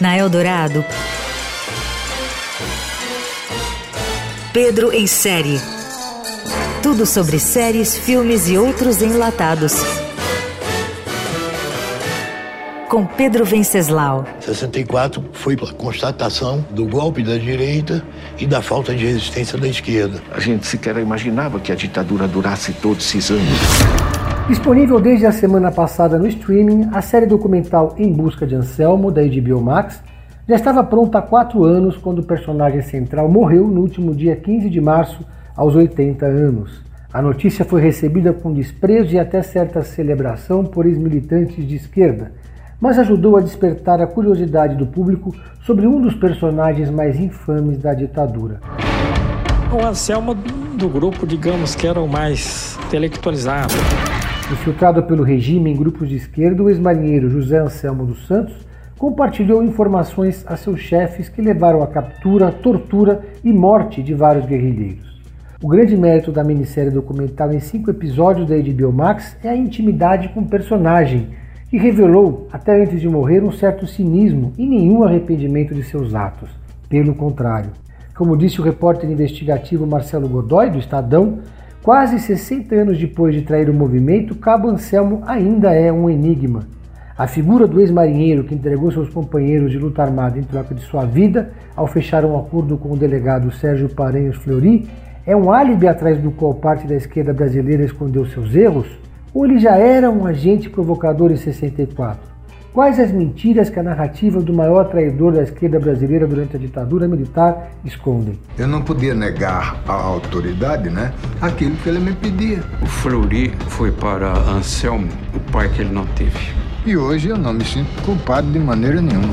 Na Eldorado, Pedro em série. Tudo sobre séries, filmes e outros enlatados. Com Pedro Venceslau. 64 foi a constatação do golpe da direita e da falta de resistência da esquerda. A gente sequer imaginava que a ditadura durasse todos esses anos. Disponível desde a semana passada no streaming, a série documental Em Busca de Anselmo, da HBO Max, já estava pronta há quatro anos quando o personagem central morreu no último dia 15 de março, aos 80 anos. A notícia foi recebida com desprezo e até certa celebração por ex-militantes de esquerda, mas ajudou a despertar a curiosidade do público sobre um dos personagens mais infames da ditadura. O Anselmo do grupo, digamos que era o mais intelectualizado. Infiltrado pelo regime em grupos de esquerda, o ex-marinheiro José Anselmo dos Santos compartilhou informações a seus chefes que levaram à captura, tortura e morte de vários guerrilheiros. O grande mérito da minissérie documental em cinco episódios da HBO Max é a intimidade com o personagem, que revelou, até antes de morrer, um certo cinismo e nenhum arrependimento de seus atos. Pelo contrário. Como disse o repórter investigativo Marcelo Godoy, do Estadão, quase 60 anos depois de trair o movimento, Cabo Anselmo ainda é um enigma. A figura do ex-marinheiro que entregou seus companheiros de luta armada em troca de sua vida ao fechar um acordo com o delegado Sérgio Paranhos Fleury é um álibi atrás do qual parte da esquerda brasileira escondeu seus erros? Ou ele já era um agente provocador em 64? Quais as mentiras que a narrativa do maior traidor da esquerda brasileira durante a ditadura militar escondem? Eu não podia negar à autoridade, né, aquilo que ele me pedia. O Fleury foi para Anselmo, o pai que ele não teve. E hoje eu não me sinto culpado de maneira nenhuma.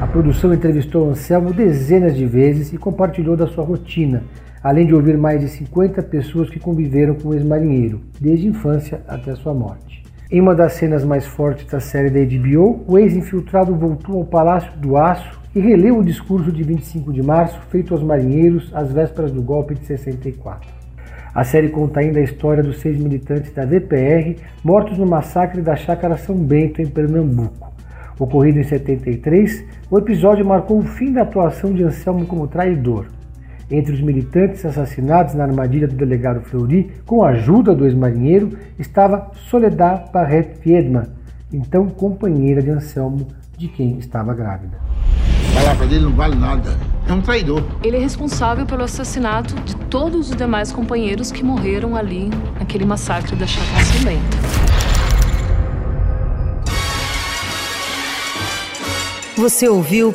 A produção entrevistou Anselmo dezenas de vezes e compartilhou da sua rotina, além de ouvir mais de 50 pessoas que conviveram com o ex-marinheiro, desde a infância até sua morte. Em uma das cenas mais fortes da série da HBO, o ex-infiltrado voltou ao Palácio do Aço e releu o discurso de 25 de março feito aos marinheiros às vésperas do golpe de 64. A série conta ainda a história dos seis militantes da VPR mortos no massacre da Chácara São Bento, em Pernambuco. Ocorrido em 73, o episódio marcou o fim da atuação de Anselmo como traidor. Entre os militantes assassinados na armadilha do delegado Fleury, com a ajuda do ex-marinheiro, estava Soledad Barret Fiedman, então companheira de Anselmo, de quem estava grávida. A palavra dele não vale nada. É um traidor. Ele é responsável pelo assassinato de todos os demais companheiros que morreram ali naquele massacre da Chácara Bento. Você ouviu